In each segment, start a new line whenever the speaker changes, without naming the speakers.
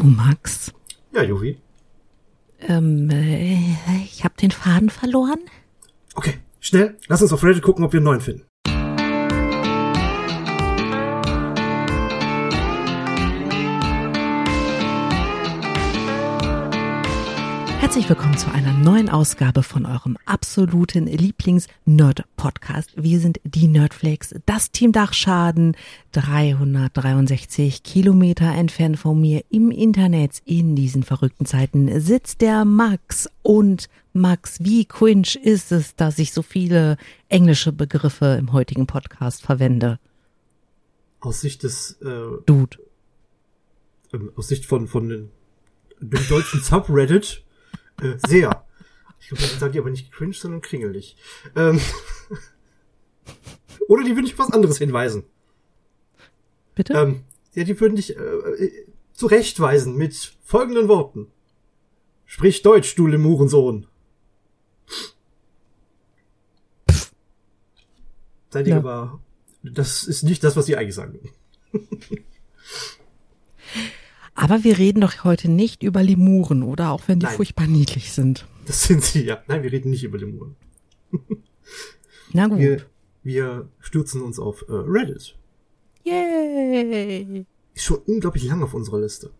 Hallo Max.
Ja, Juvi.
Ähm, äh, ich habe den Faden verloren.
Okay, schnell, lass uns auf Reddit gucken, ob wir einen neuen finden.
Herzlich willkommen zu einer neuen Ausgabe von eurem absoluten Lieblings-Nerd-Podcast. Wir sind die Nerdflakes, das Team Dachschaden, 363 Kilometer entfernt von mir im Internet. In diesen verrückten Zeiten sitzt der Max. Und Max, wie cringe ist es, dass ich so viele englische Begriffe im heutigen Podcast verwende?
Aus Sicht des, äh,
Dude.
ähm, aus Sicht von, von den, dem deutschen Subreddit, äh, sehr. Ich glaube, dann sagen die aber nicht cringe, sondern kringelig. Ähm, oder die würden dich auf was anderes hinweisen.
Bitte?
Ähm, ja, die würden dich äh, äh, zurechtweisen mit folgenden Worten. Sprich Deutsch, du Lemurensohn. Seid ihr
Ja.
aber, das ist nicht das, was sie eigentlich sagen.
Aber wir reden doch heute nicht über Lemuren, oder? Auch wenn die
Nein.
furchtbar niedlich sind.
Das sind sie, ja. Nein, wir reden nicht über Lemuren.
Na gut.
Wir, wir stürzen uns auf äh, Reddit.
Yay!
Ist schon unglaublich lang auf unserer Liste.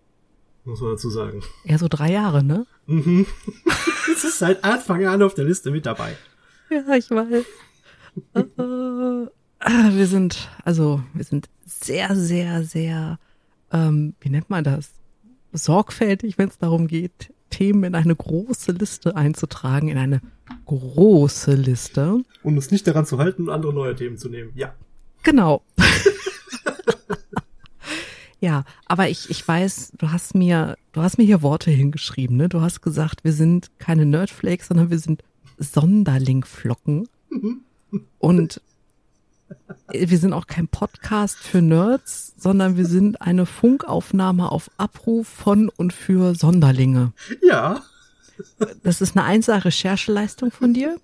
Muss man dazu sagen.
Ja, so drei Jahre, ne?
Mhm. Es ist seit Anfang an auf der Liste mit dabei.
Ja, ich weiß. äh, wir sind, also, wir sind sehr, sehr, sehr, ähm, wie nennt man das? Sorgfältig, wenn es darum geht, Themen in eine große Liste einzutragen, in eine große Liste.
Um uns nicht daran zu halten, andere neue Themen zu nehmen. Ja.
Genau. ja, aber ich, ich weiß, du hast mir, du hast mir hier Worte hingeschrieben, ne? Du hast gesagt, wir sind keine Nerdflakes, sondern wir sind Sonderlingflocken. Und wir sind auch kein Podcast für Nerds, sondern wir sind eine Funkaufnahme auf Abruf von und für Sonderlinge.
Ja.
Das ist eine einzelne Rechercheleistung von dir.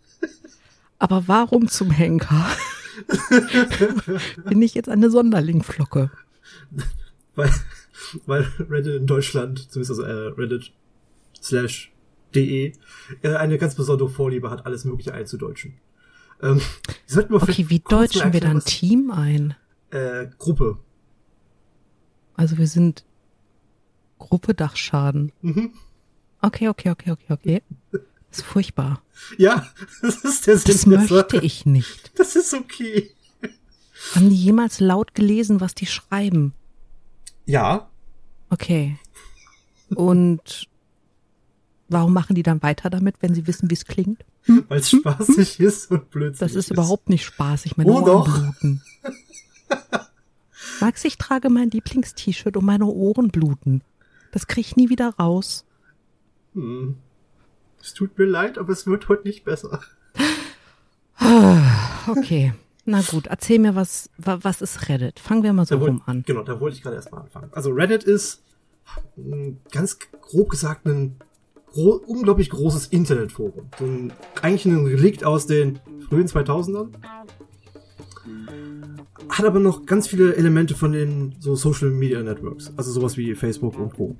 Aber warum zum Henker bin ich jetzt eine Sonderlingflocke?
Weil, weil Reddit in Deutschland, zumindest also äh, Reddit slash de, äh, eine ganz besondere Vorliebe hat, alles Mögliche einzudeutschen. Ähm,
Okay, wie deutschen wir dann
erklären,
Team ein?
was- Äh, Gruppe.
Also wir sind Gruppe Dachschaden.
Mhm.
Okay, okay, okay, okay, okay. Das ist furchtbar.
Ja, das ist der Sinn
Das möchte
Sache.
ich nicht.
Das ist okay.
Haben die jemals laut gelesen, was die schreiben?
Ja,
Okay. Und warum machen die dann weiter damit, wenn sie wissen, wie es klingt?
weil es spaßig ist und blödsinnig
Das ist überhaupt nicht spaßig. Meine
Oh,
Ohren
doch.
bluten. Max, ich trage mein Lieblingst-T-Shirt und meine Ohren bluten. Das krieg ich nie wieder raus.
Hm. Es tut mir leid, aber es wird heute nicht besser.
Okay. Na gut, erzähl mir, was, wa- was ist Reddit? Fangen wir mal so
wollt-
rum an.
Genau, da wollte ich gerade erstmal anfangen. Also Reddit ist mh, ganz grob gesagt ein gro unglaublich großes Internetforum. So ein, eigentlich ein Relikt aus den frühen 2000ern. Hat aber noch ganz viele Elemente von den so Social Media Networks. Also sowas wie Facebook und Co.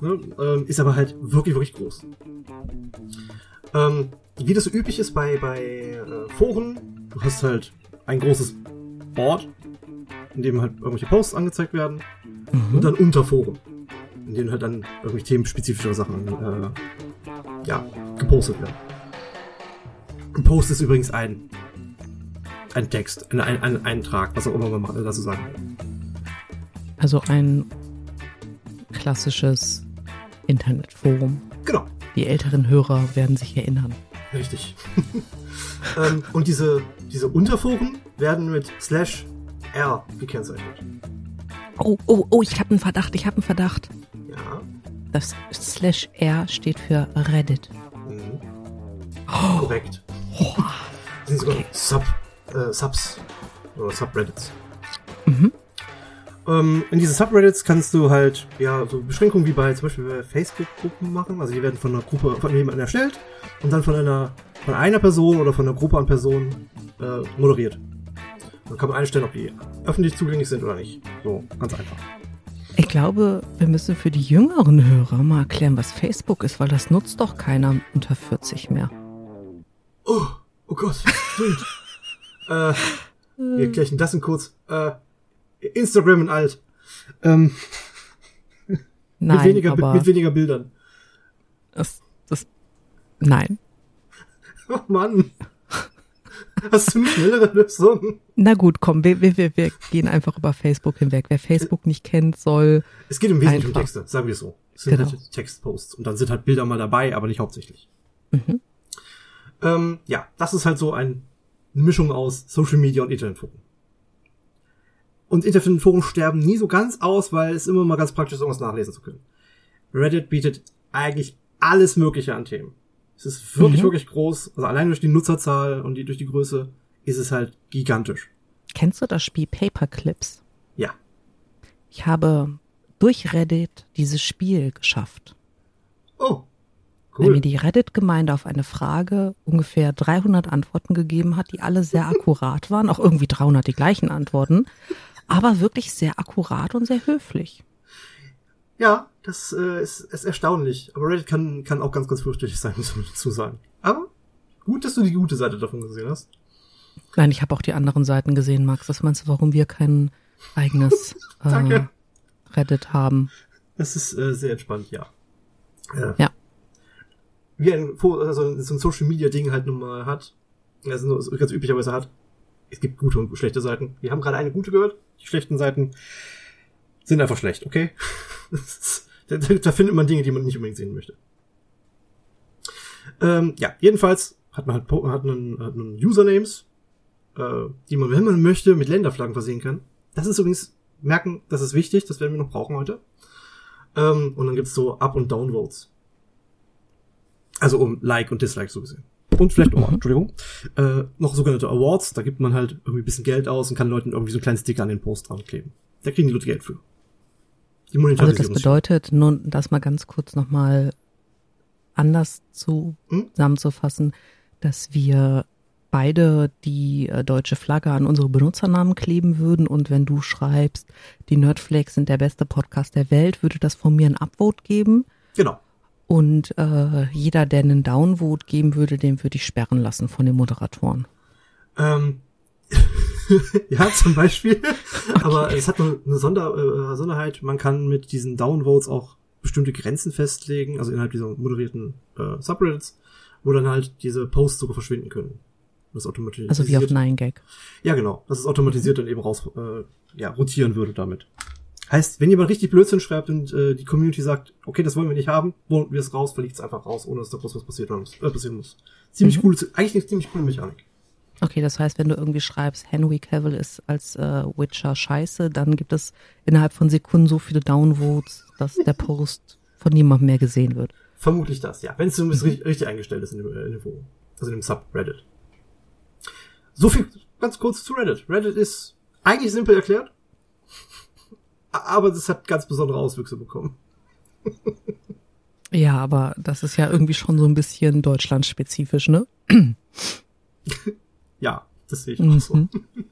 Ne? Ähm, ist aber halt wirklich, wirklich groß. Ähm, wie das so üblich ist bei, bei äh, Foren, du hast halt ein großes Board, in dem halt irgendwelche Posts angezeigt werden und dann Unterforen, in denen halt dann irgendwelche themenspezifische Sachen äh, ja, gepostet werden. Ein Post ist übrigens ein ein Text, ein, ein, ein Eintrag, was auch immer man ma- dazu sagen will.
Also ein klassisches Internetforum.
Genau,
Die älteren Hörer werden sich erinnern.
richtig. ähm, und diese, diese Unterforen werden mit slash R gekennzeichnet.
Oh, oh, oh, ich habe einen Verdacht, ich habe einen Verdacht. Das Slash R steht für Reddit.
Mhm. Korrekt. Das sind sogar
Okay.
Sub, äh, Subs oder Subreddits.
Mhm.
Ähm, in diesen Subreddits kannst du halt ja so Beschränkungen wie bei zum Beispiel bei Facebook-Gruppen machen. Also die werden von einer Gruppe von jemandem erstellt und dann von einer von einer Person oder von einer Gruppe an Personen äh, moderiert. Dann kann man einstellen, ob die öffentlich zugänglich sind oder nicht. So, ganz einfach.
Ich glaube, wir müssen für die jüngeren Hörer mal erklären, was Facebook ist, weil das nutzt doch keiner unter 40 mehr.
Oh, oh Gott, stimmt. äh, wir gleichen das in kurz. Äh, Instagram in alt. Ähm,
Nein,
mit, weniger,
aber
mit weniger Bildern.
das, das, nein.
Oh Mann. Hast du eine schnellere Lösung?
Na gut, komm, wir, wir, wir, wir gehen einfach über Facebook hinweg. Wer Facebook nicht kennt, soll.
Es geht im Wesentlichen um. Texte, sagen wir es so. Es sind
Genau.
halt Textposts. Und dann sind halt Bilder mal dabei, aber nicht hauptsächlich.
Mhm.
Ähm, ja, das ist halt so ein- eine Mischung aus Social Media und Internetforen. Und Internetforen sterben nie so ganz aus, weil es immer mal ganz praktisch ist, irgendwas nachlesen zu können. Reddit bietet eigentlich alles Mögliche an Themen. Es ist wirklich,
Mhm.
wirklich groß. Also allein durch die Nutzerzahl und die, durch die Größe ist es halt gigantisch.
Kennst du das Spiel Paperclips?
Ja.
Ich habe durch Reddit dieses Spiel geschafft.
Oh.
Weil mir
Cool.
die Reddit-Gemeinde auf eine Frage ungefähr 300 Antworten gegeben hat, die alle sehr akkurat waren, auch irgendwie 300 die gleichen Antworten, aber wirklich sehr akkurat und sehr höflich.
Ja, das äh, ist, ist erstaunlich. Aber Reddit kann, kann auch ganz, ganz fürchterlich sein, muss man dazu sagen. Aber gut, dass du die gute Seite davon gesehen hast.
Nein, ich habe auch die anderen Seiten gesehen, Max. Was meinst du, warum wir kein eigenes äh. Reddit haben?
Das ist äh, sehr entspannt, ja. Äh,
Ja.
Wie ein, also so ein Social Media Ding halt nun mal hat, also so ganz üblicherweise hat. Es gibt gute und schlechte Seiten. Wir haben gerade eine gute gehört. Die schlechten Seiten sind einfach schlecht, okay? Das da, da findet man Dinge, die man nicht unbedingt sehen möchte. Ähm, ja, jedenfalls hat man halt hat einen, hat einen Usernames, äh, die man, wenn man möchte, mit Länderflaggen versehen kann. Das ist übrigens, merken, das ist wichtig, das werden wir noch brauchen heute. Ähm, und dann gibt's so Up- und Downvotes. Also um Like und Dislike so gesehen. Und vielleicht, oh, Entschuldigung, äh, noch sogenannte Awards, da gibt man halt irgendwie ein bisschen Geld aus und kann Leuten irgendwie so einen kleinen Sticker an den Post dran kleben. Da kriegen die Leute Geld für. Die
Also das bedeutet, nun das mal ganz kurz nochmal anders
Hm?
zusammenzufassen, dass wir beide die äh, deutsche Flagge an unsere Benutzernamen kleben würden und wenn du schreibst, die Nerdflakes sind der beste Podcast der Welt, würde das von mir ein Upvote geben
Genau.
und äh, jeder, der einen Downvote geben würde, den würde ich sperren lassen von den Moderatoren.
Ähm, ja, zum Beispiel. Aber es hat eine Sonder, äh, Sonderheit. Man kann mit diesen Downvotes auch bestimmte Grenzen festlegen, also innerhalb dieser moderierten äh, Subreddits, wo dann halt diese Posts sogar verschwinden können. Das automatisiert.
Also wie auf 9gag.
Ja, genau. Das ist automatisiert dann eben raus, äh, ja, rotieren würde damit. Heißt, wenn jemand richtig Blödsinn schreibt und äh, die Community sagt, okay, das wollen wir nicht haben, wollen wir es raus, fliegt es einfach raus, ohne dass da groß was passiert muss, äh, passieren muss. Ziemlich
Mhm.
cool, eigentlich eine ziemlich coole Mechanik.
Okay, das heißt, wenn du irgendwie schreibst, Henry Cavill ist als äh, Witcher scheiße, dann gibt es innerhalb von Sekunden so viele Downvotes, dass der Post von niemandem mehr gesehen wird.
Vermutlich das, ja. Wenn es zumindest richtig, richtig eingestellt ist in dem, äh, in dem Forum. Also in dem Subreddit. So viel ganz kurz zu Reddit. Reddit ist eigentlich simpel erklärt, aber das hat ganz besondere Auswüchse bekommen.
Ja, aber das ist ja irgendwie schon so ein bisschen deutschlandspezifisch, ne?
Ja, das sehe ich auch so.
Mhm.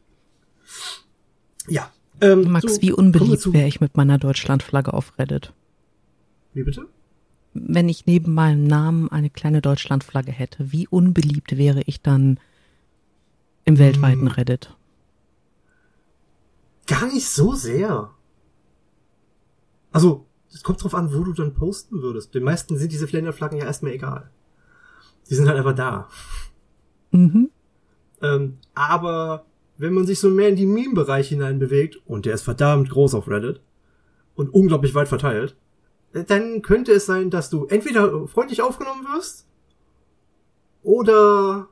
Ja. Ähm,
Max,
so,
wie unbeliebt wäre ich mit meiner Deutschlandflagge auf Reddit?
Wie bitte?
Wenn ich neben meinem Namen eine kleine Deutschlandflagge hätte, wie unbeliebt wäre ich dann im weltweiten
Hm.
Reddit?
Gar nicht so sehr. Also, es kommt drauf an, wo du dann posten würdest. Den meisten sind diese Länderflaggen ja erstmal egal. Die sind halt einfach da.
Mhm.
Ähm, aber wenn man sich so mehr in die Meme-Bereich hinein bewegt, und der ist verdammt groß auf Reddit und unglaublich weit verteilt, äh, dann könnte es sein, dass du entweder freundlich aufgenommen wirst oder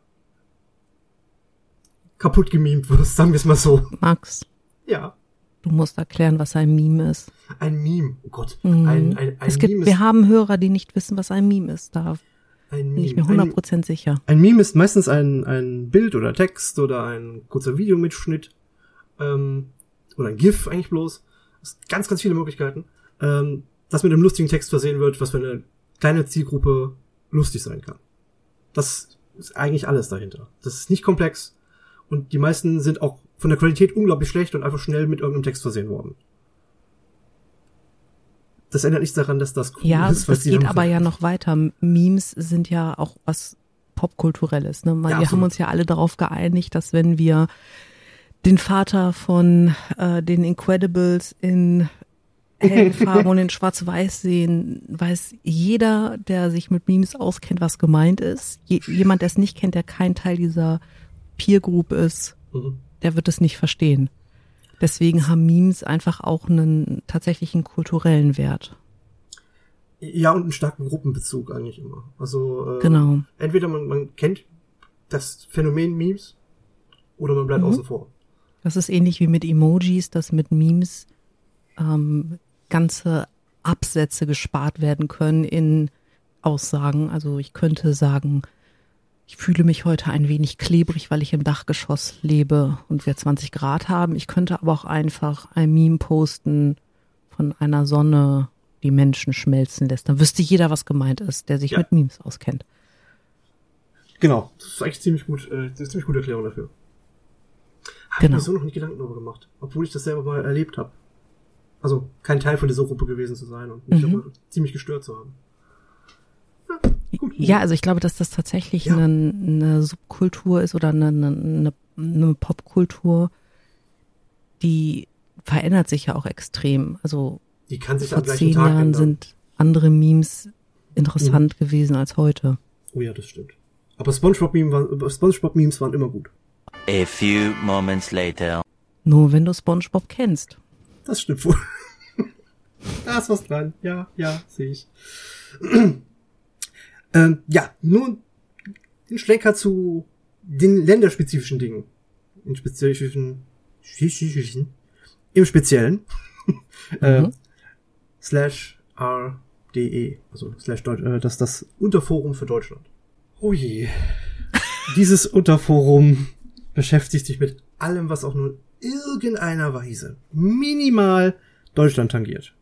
kaputt gemimt wirst, sagen wir es mal so.
Max,
Ja,
du musst erklären, was ein Meme ist.
ein Meme. Oh Gott,
Mhm.
ein, ein, ein
es gibt,
Meme ist
wir haben Hörer, die nicht wissen, was ein Meme ist. Da
ein
bin ich mir
Meme. Ein,
100% sicher.
ein Meme ist meistens ein, ein Bild oder Text oder ein kurzer Videomitschnitt ähm, oder ein GIF eigentlich bloß. Es gibt ganz, ganz viele Möglichkeiten, ähm, das mit einem lustigen Text versehen wird, was für eine kleine Zielgruppe lustig sein kann. Das ist eigentlich alles dahinter. Das ist nicht komplex und die meisten sind auch von der Qualität unglaublich schlecht und einfach schnell mit irgendeinem Text versehen worden. Das ändert nichts daran, dass das
cool ja, ist. Ja, das geht aber ja noch weiter. Memes sind ja auch was popkulturelles. Ne? Wir ja, haben uns ja alle darauf geeinigt, dass wenn wir den Vater von äh, den Incredibles in hellen Farben und in Schwarz-Weiß sehen, weiß jeder, der sich mit Memes auskennt, was gemeint ist. Je, jemand, der es nicht kennt, der kein Teil dieser Peer Group ist, mhm. der wird es nicht verstehen. Deswegen haben Memes einfach auch einen tatsächlichen kulturellen Wert.
Ja, und einen starken Gruppenbezug eigentlich immer. Also äh,
genau.
entweder man, man kennt das Phänomen Memes oder man bleibt mhm. außen vor.
Das ist ähnlich wie mit Emojis, dass mit Memes ähm, ganze Absätze gespart werden können in Aussagen. Also ich könnte sagen, ich fühle mich heute ein wenig klebrig, weil ich im Dachgeschoss lebe und wir 20 Grad haben. Ich könnte aber auch einfach ein Meme posten von einer Sonne, die Menschen schmelzen lässt. Dann wüsste jeder, was gemeint ist, der sich ja. mit Memes auskennt.
Genau, das ist eigentlich ziemlich gut, äh, das ist ziemlich gute Erklärung dafür. Habe genau. ich mir so noch nicht Gedanken darüber gemacht, obwohl ich das selber mal erlebt habe. Also kein Teil von dieser Gruppe gewesen zu sein und mich mhm. aber ziemlich gestört zu haben.
Ja, also ich glaube, dass das tatsächlich ja. eine, eine Subkultur ist oder eine, eine, eine Popkultur, die verändert sich ja auch extrem. Also
die kann sich
vor zehn Tag Jahren ändern. sind andere Memes interessant mhm. gewesen als heute.
Oh ja, das stimmt. Aber SpongeBob-Memes waren, SpongeBob waren immer gut.
A few moments later.
Nur wenn du SpongeBob kennst.
Das stimmt wohl. da ist was dran. Ja, ja, sehe ich. Ähm, ja, nun den Schlenker zu den länderspezifischen Dingen. In spezifischen, im Speziellen. äh, mhm. slash RDE, also slash Deutsch, äh, das ist das Unterforum für Deutschland. Oh je. Dieses Unterforum beschäftigt sich mit allem, was auch nur irgendeiner Weise minimal Deutschland tangiert.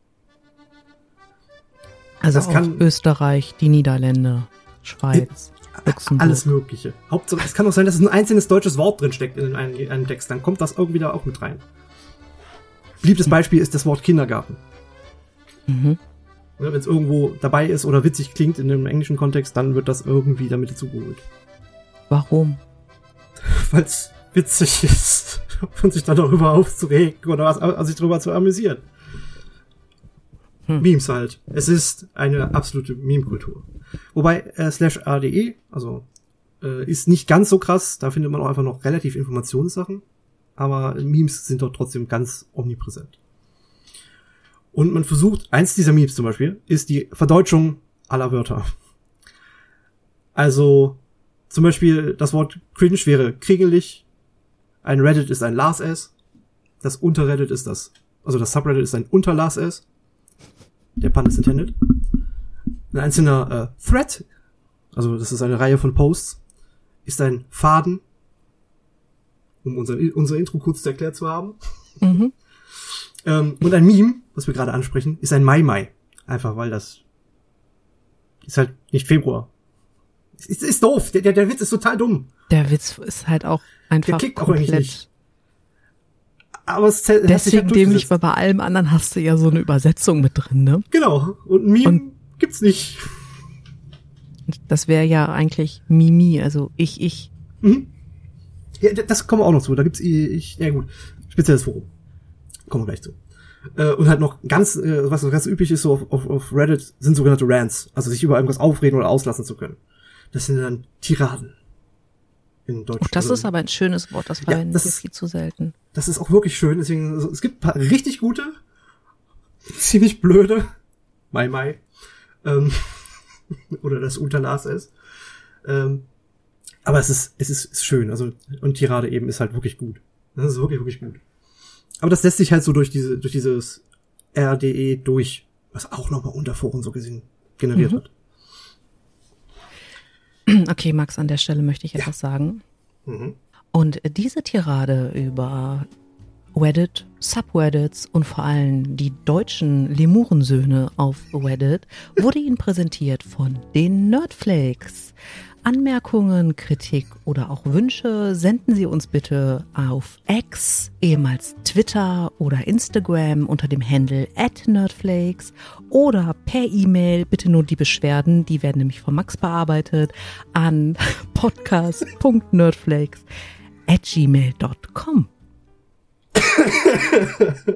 Also das kann Österreich, die Niederländer, Schweiz, Luxemburg.
Alles Mögliche. Hauptsache, es kann auch sein, dass ein einzelnes deutsches Wort drin steckt in einem, in einem Text. Dann kommt das irgendwie da auch mit rein. Beliebtes Beispiel ist das Wort Kindergarten. Mhm. Wenn es irgendwo dabei ist oder witzig klingt in einem englischen Kontext, dann wird das irgendwie damit dazugeholt.
Warum?
Weil es witzig ist und sich dann darüber aufzuregen oder was, also sich darüber zu amüsieren. Hm. Memes halt. Es ist eine absolute Meme-Kultur. Wobei äh, slash ADE, also äh, ist nicht ganz so krass, da findet man auch einfach noch relativ Informationssachen, aber Memes sind dort trotzdem ganz omnipräsent. Und man versucht, eins dieser Memes zum Beispiel, ist die Verdeutschung aller Wörter. Also, zum Beispiel, das Wort cringe wäre kringelig, ein Reddit ist ein Lars S. Das Unterreddit ist das, also das Subreddit ist ein Unter Lars S. Der Pun ist intended. Ein einzelner äh, Thread, also das ist eine Reihe von Posts, ist ein Faden, um unser, unser Intro kurz erklärt zu haben. Mhm. ähm, und ein Meme, was wir gerade ansprechen, ist ein Mai Mai. Einfach weil das ist halt nicht Februar. Ist, ist doof. Der, der, der Witz ist total dumm.
Der Witz ist halt auch einfach der komplett.
Aber es
zählt, Deswegen halt dämlich, weil bei allem anderen hast du ja so eine Übersetzung mit drin, ne?
Genau. Und Meme Und gibt's nicht.
Das wäre ja eigentlich Mimi, also ich, ich.
Mhm. Ja, das kommen wir auch noch zu. Da gibt's ich, ja gut, spezielles Forum. Kommen wir gleich zu. Äh, und halt noch ganz, äh, was ganz üblich ist so auf, auf, auf Reddit, sind sogenannte Rants. Also sich über irgendwas aufreden oder auslassen zu können. Das sind dann Tiraden.
In Deutsch. Oh, das ist aber ein schönes Wort, das verwenden ja, das viel zu selten.
Das ist auch wirklich schön, deswegen, also, es gibt paar richtig gute, ziemlich blöde, Mai Mai, ähm, oder das Unterlas ist. Ähm, aber es ist, es ist, ist schön, also, und Tirade eben ist halt wirklich gut. Das ist wirklich, wirklich gut. Aber das lässt sich halt so durch diese, durch dieses RDE durch, was auch nochmal unter Foren so gesehen generiert mhm. wird.
Okay, Max, an der Stelle möchte ich etwas ja. sagen. Mhm. Und diese Tirade über Reddit, Subreddits und vor allem die deutschen Lemurensöhne auf Reddit wurde Ihnen präsentiert von den Nerdflakes. Anmerkungen, Kritik oder auch Wünsche senden Sie uns bitte auf X, ehemals Twitter oder Instagram unter dem Handle at Nerdflakes oder per E-Mail, bitte nur die Beschwerden, die werden nämlich von Max bearbeitet, an podcast.nerdflakes at gmail.com.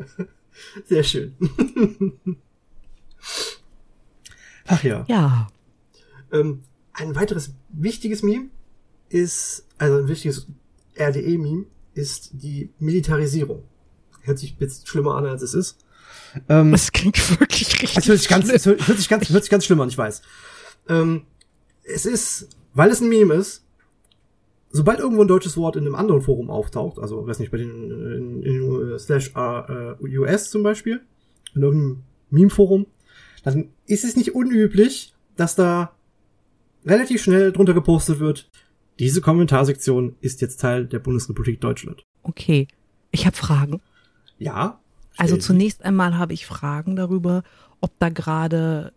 Sehr schön. Ach ja.
Ja,
Ähm, ein weiteres wichtiges Meme ist, also ein wichtiges RDE-Meme ist die Militarisierung. Hört sich jetzt schlimmer an, als es ist. Ähm,
es klingt wirklich richtig
es hört sich ganz, es hört hört sich ganz, hört sich ganz schlimm an, ich weiß. Ähm, es ist, weil es ein Meme ist, sobald irgendwo ein deutsches Wort in einem anderen Forum auftaucht, also weiß nicht, bei den in, in, in slash äh, US zum Beispiel, in irgendeinem Meme-Forum, dann ist es nicht unüblich, dass da relativ schnell drunter gepostet wird, diese Kommentarsektion ist jetzt Teil der Bundesrepublik Deutschland.
Okay, ich habe Fragen.
Ja.
Also zunächst einmal habe ich Fragen darüber, ob da gerade,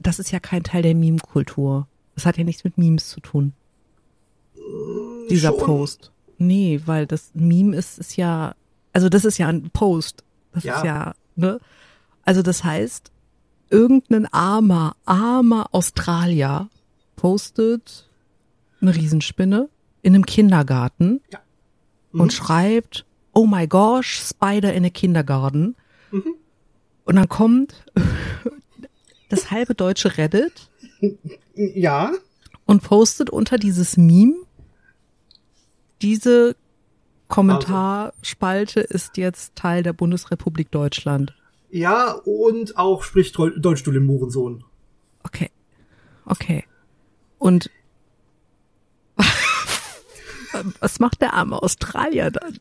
das ist ja kein Teil der Meme-Kultur. Das hat ja nichts mit Memes zu tun. Dieser
Schon.
Post. Nee, weil das Meme ist, ist ja, also das ist ja ein Post. Das
Ja.
ist ja, ne? Also das heißt, irgendein armer, armer Australier postet eine Riesenspinne in einem Kindergarten
Mhm.
und schreibt, oh my gosh, Spider in a Kindergarten.
Mhm.
Und dann kommt das halbe deutsche Reddit
Ja.
und postet unter dieses Meme, diese Kommentarspalte ist jetzt Teil der Bundesrepublik Deutschland.
Ja, und auch spricht Deu- Deutsch du den Murensohn.
Okay. Okay. Und was macht der arme Australier dann?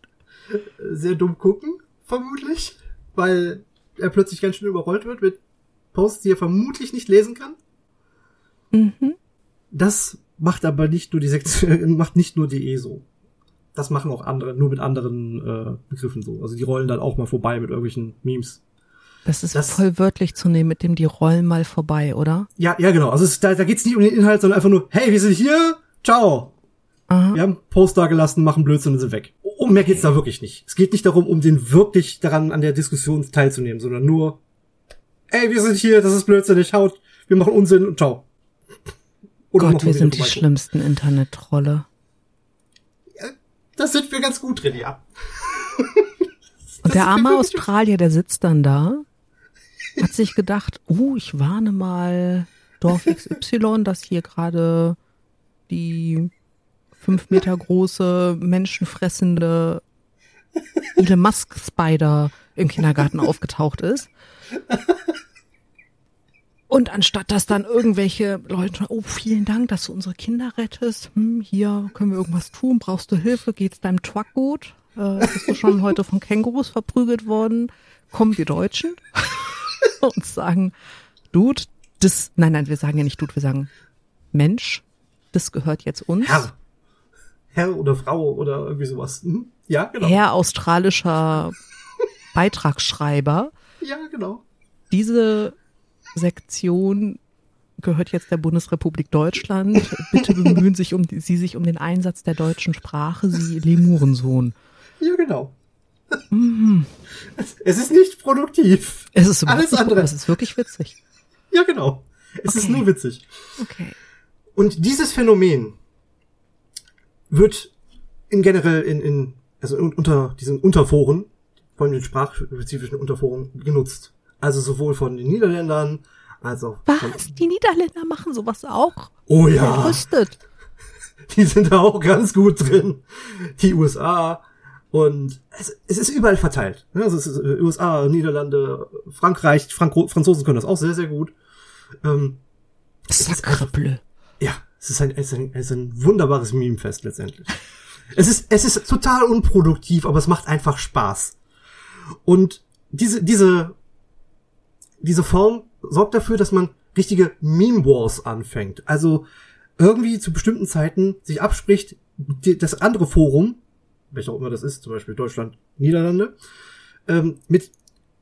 Sehr dumm gucken, vermutlich, weil er plötzlich ganz schön überrollt wird mit Posts, die er vermutlich nicht lesen kann.
Mhm.
Das macht aber nicht nur die Sektion, macht nicht nur die ESO. Das machen auch andere, nur mit anderen äh, Begriffen so. Also die rollen dann auch mal vorbei mit irgendwelchen Memes.
Das ist
Das-
voll wörtlich zu nehmen, mit dem die rollen mal vorbei, oder?
Ja, ja, genau. Also es, da, da geht's nicht um den Inhalt, sondern einfach nur, hey, wir sind hier, ciao.
Aha.
Wir haben Post da gelassen, machen Blödsinn und sind weg. Um mehr geht's da wirklich nicht. Es geht nicht darum, um den wirklich daran an der Diskussion teilzunehmen, sondern nur, ey, wir sind hier, das ist blödsinnig, haut, wir machen Unsinn und ciao. Oder
Gott, wir sind die schlimmsten Internet-Trolle.
Das sind wir ganz gut drin, ja.
Und der arme Australier, der sitzt dann da, hat sich gedacht, oh, ich warne mal Dorf XY, dass hier gerade die fünf Meter große, menschenfressende Elon Musk Spider im Kindergarten aufgetaucht ist. Und anstatt dass dann irgendwelche Leute, oh, vielen Dank, dass du unsere Kinder rettest, hm, hier können wir irgendwas tun, brauchst du Hilfe, geht's deinem Truck gut? Äh, bist du schon heute von Kängurus verprügelt worden? Kommen die Deutschen und sagen, Dude, das, nein, nein, wir sagen ja nicht Dude, wir sagen Mensch, das gehört jetzt uns.
Herr. Herr oder Frau oder irgendwie sowas. Mhm. Ja, genau.
Herr australischer Beitragsschreiber,
Ja, genau.
diese Sektion gehört jetzt der Bundesrepublik Deutschland. Bitte bemühen sich um, Sie sich um den Einsatz der deutschen Sprache, Sie Lemurensohn.
Ja, genau. Es ist nicht produktiv.
Es ist
Alles andere.
es ist wirklich witzig.
Ja, genau. Es ist
Okay.
nur witzig.
Okay.
Und dieses Phänomen wird in generell in, in also unter diesen Unterforen, von den sprachspezifischen Unterforen genutzt. Also sowohl von den Niederländern als auch
Was? Die Niederländer machen sowas auch?
Oh ja,
Entrüstet.
die sind da auch ganz gut drin. Die USA und es, es ist überall verteilt. Also es ist äh, USA, Niederlande, Frankreich, Franko Franzosen können das auch sehr, sehr gut. Ähm,
Sacre bleu.
Ja, es ist ein, es ist ein, es ist ein wunderbares Memefest letztendlich. es ist, es ist total unproduktiv, aber es macht einfach Spaß. Und diese, diese, diese Form sorgt dafür, dass man richtige Meme Wars anfängt. Also irgendwie zu bestimmten Zeiten sich abspricht, das andere Forum, welcher auch immer das ist, zum Beispiel Deutschland, Niederlande, ähm, mit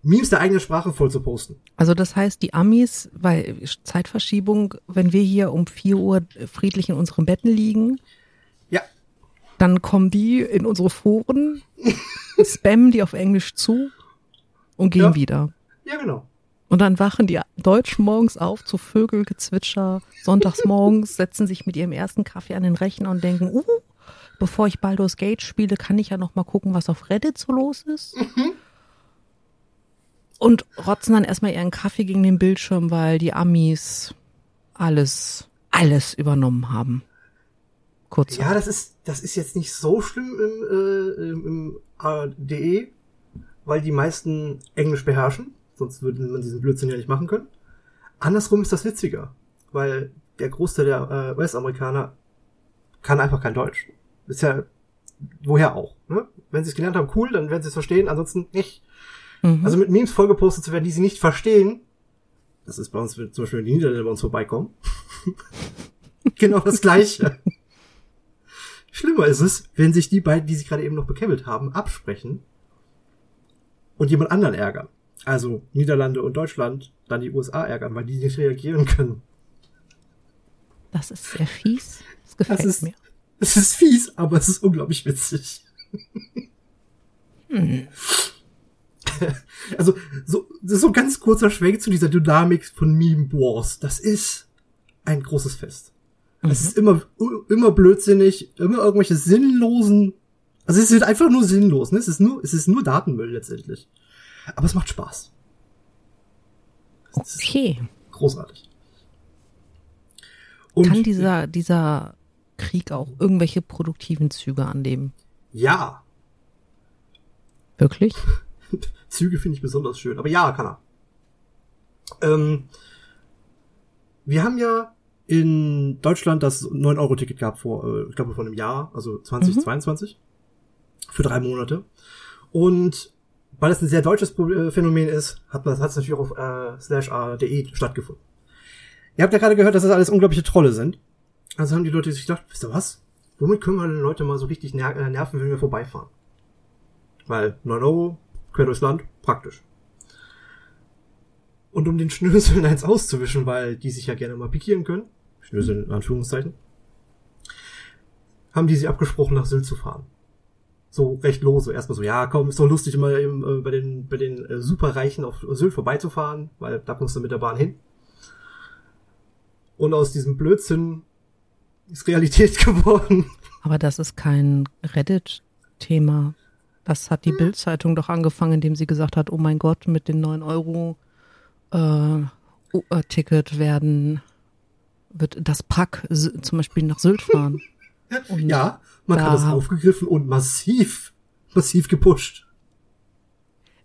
Memes der eigenen Sprache voll zu posten.
Also das heißt, die Amis, weil Zeitverschiebung, wenn wir hier um 4 Uhr friedlich in unseren Betten liegen,
Ja,
dann kommen die in unsere Foren, spammen die auf Englisch zu und gehen
Ja.
wieder.
ja genau.
Und dann wachen die Deutschen morgens auf zu Vögelgezwitscher, sonntags morgens, setzen sich mit ihrem ersten Kaffee an den Rechner und denken, uh, bevor ich Baldur's Gate spiele, kann ich ja noch mal gucken, was auf Reddit so los ist. Und rotzen dann erstmal ihren Kaffee gegen den Bildschirm, weil die Amis alles, alles übernommen haben. Kurz.
Ja, das ist, das ist jetzt nicht so schlimm im, äh, im, im ADE, weil die meisten Englisch beherrschen. Sonst würde man diesen Blödsinn ja nicht machen können. Andersrum ist das witziger, weil der Großteil der äh, US-Amerikaner kann einfach kein Deutsch. Ist ja, woher auch. Ne? Wenn sie es gelernt haben, cool, dann werden sie es verstehen, ansonsten nicht.
Mhm.
Also mit Memes vollgepostet zu werden, die sie nicht verstehen, das ist bei uns, wenn zum Beispiel die Niederländer bei uns vorbeikommen. genau das Gleiche. Schlimmer ist es, wenn sich die beiden, die sich gerade eben noch bekämmelt haben, absprechen und jemand anderen ärgern. Also Niederlande und Deutschland dann die USA ärgern, weil die nicht reagieren können.
das ist sehr fies. Das gefällt
Das ist,
mir.
Es ist fies, aber es ist unglaublich witzig. Also, so, so ein ganz kurzer Schwenk zu dieser Dynamik von Meme Wars. Das ist ein großes Fest. Es ist immer, immer blödsinnig, immer irgendwelche sinnlosen, also es ist einfach nur sinnlos, ne? Es ist nur, es ist nur Datenmüll letztendlich. Aber es macht Spaß. Es
Okay.
großartig. Und
Kann dieser, dieser Krieg auch irgendwelche produktiven Züge annehmen?
ja,
Wirklich?
Züge finde ich besonders schön. Aber ja, kann er. Ähm, wir haben ja in Deutschland das 9-Euro-Ticket gehabt vor, äh, ich glaube, vor einem Jahr, also 2022. Für drei Monate. Und weil es ein sehr deutsches äh, Phänomen ist, hat man hat es natürlich auch auf äh, slash a.de stattgefunden. Ihr habt ja gerade gehört, dass das alles unglaubliche Trolle sind. Also haben die Leute sich gedacht, wisst ihr was? Womit können wir den Leute mal so richtig ner äh, nerven, wenn wir vorbeifahren? Weil 9 Euro, quer durchs Land, praktisch. Und um den Schnöseln eins auszuwischen, weil die sich ja gerne mal pikieren können, Schnösel in Anführungszeichen, haben die sich abgesprochen, nach Sylt zu fahren. So recht lose. Erstmal so, ja, komm, ist doch lustig, mal eben, äh, bei den, bei den äh, Superreichen auf Sylt vorbeizufahren, weil da kommst du mit der Bahn hin. Und aus diesem Blödsinn ist Realität geworden.
Aber das ist kein Reddit-Thema. Das hat die Bild-Zeitung doch angefangen, indem sie gesagt hat, oh mein Gott, mit den 9 Euro äh, äh, Ticket werden, wird das Pack zum Beispiel nach Sylt fahren. Und
Ja, man hat das aufgegriffen und massiv, massiv gepusht.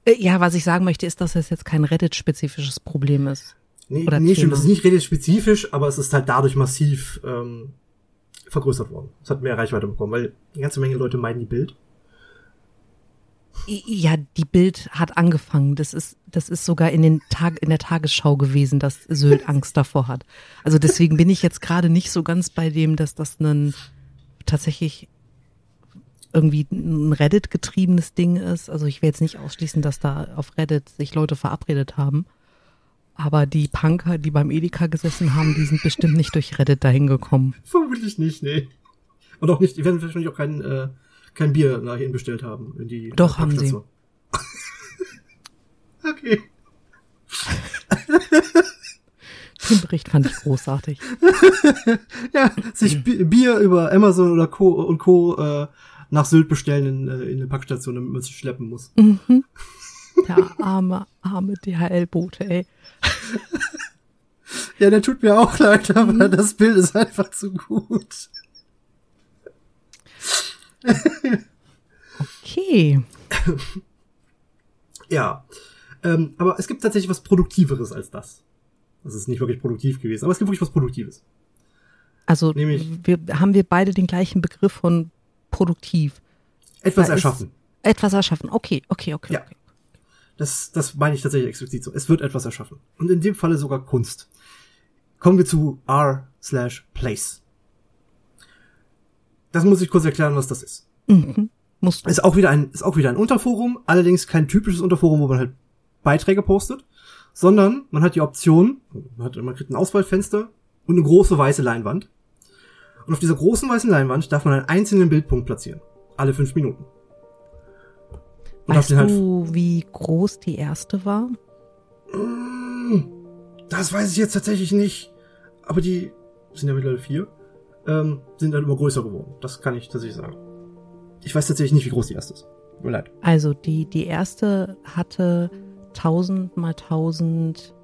Äh, Ja, was ich sagen möchte, ist, dass es jetzt kein Reddit-spezifisches Problem ist.
Nee,
Oder
nee stimmt, das ist nicht relativ spezifisch, aber es ist halt dadurch massiv ähm, vergrößert worden. Es hat mehr Reichweite bekommen, weil eine ganze Menge Leute meiden die Bild.
Ja, die Bild hat angefangen. Das ist, das ist sogar in den Tag, in der Tagesschau gewesen, dass Sylt Angst davor hat. Also deswegen bin ich jetzt gerade nicht so ganz bei dem, dass das ein tatsächlich irgendwie ein Reddit getriebenes Ding ist. Also ich will jetzt nicht ausschließen, dass da auf Reddit sich Leute verabredet haben. Aber die Punker, die beim Edeka gesessen haben, die sind bestimmt nicht durch Reddit dahin gekommen.
Vermutlich nicht, nee. Und auch nicht, die werden wahrscheinlich auch kein, äh, kein Bier nach ihnen bestellt haben. In die
Doch, haben sie.
Okay.
Den Bericht fand ich großartig.
Ja, sich Bi- Bier über Amazon oder Co. und Co. Äh, nach Sylt bestellen in, äh, in eine Packstation, damit man es schleppen muss.
Mhm. Der arme, arme DHL-Bote, ey.
Ja, der tut mir auch leid, aber das Bild ist einfach zu gut.
Okay.
Ja. Ähm, aber es gibt tatsächlich was Produktiveres als das. Das ist nicht wirklich produktiv gewesen, aber es gibt wirklich was Produktives.
Also
Nämlich-
wir, haben wir beide den gleichen Begriff von produktiv.
Etwas
Da
erschaffen.
Etwas erschaffen. Okay, okay, okay.
Ja.
okay.
Das, das meine ich tatsächlich explizit so. Es wird etwas erschaffen. Und in dem Falle sogar Kunst. Kommen wir zu r slash place. Das muss ich kurz erklären, was das ist.
Mhm. Musst du.
Ist auch wieder ein, ist auch wieder ein Unterforum, allerdings kein typisches Unterforum, wo man halt Beiträge postet, sondern man hat die Option, man, hat, man kriegt ein Auswahlfenster und eine große weiße Leinwand. Und auf dieser großen weißen Leinwand darf man einen einzelnen Bildpunkt platzieren. Alle fünf Minuten. Und
Weißt
halt
du, wie groß die erste war?
Mm, Das weiß ich jetzt tatsächlich nicht. Aber die sind ja mittlerweile vier. Ähm, sind dann immer größer geworden. Das kann ich tatsächlich sagen. Ich weiß tatsächlich nicht, wie groß die erste ist. Tut mir leid.
Also die, die erste hatte 1000 mal 1000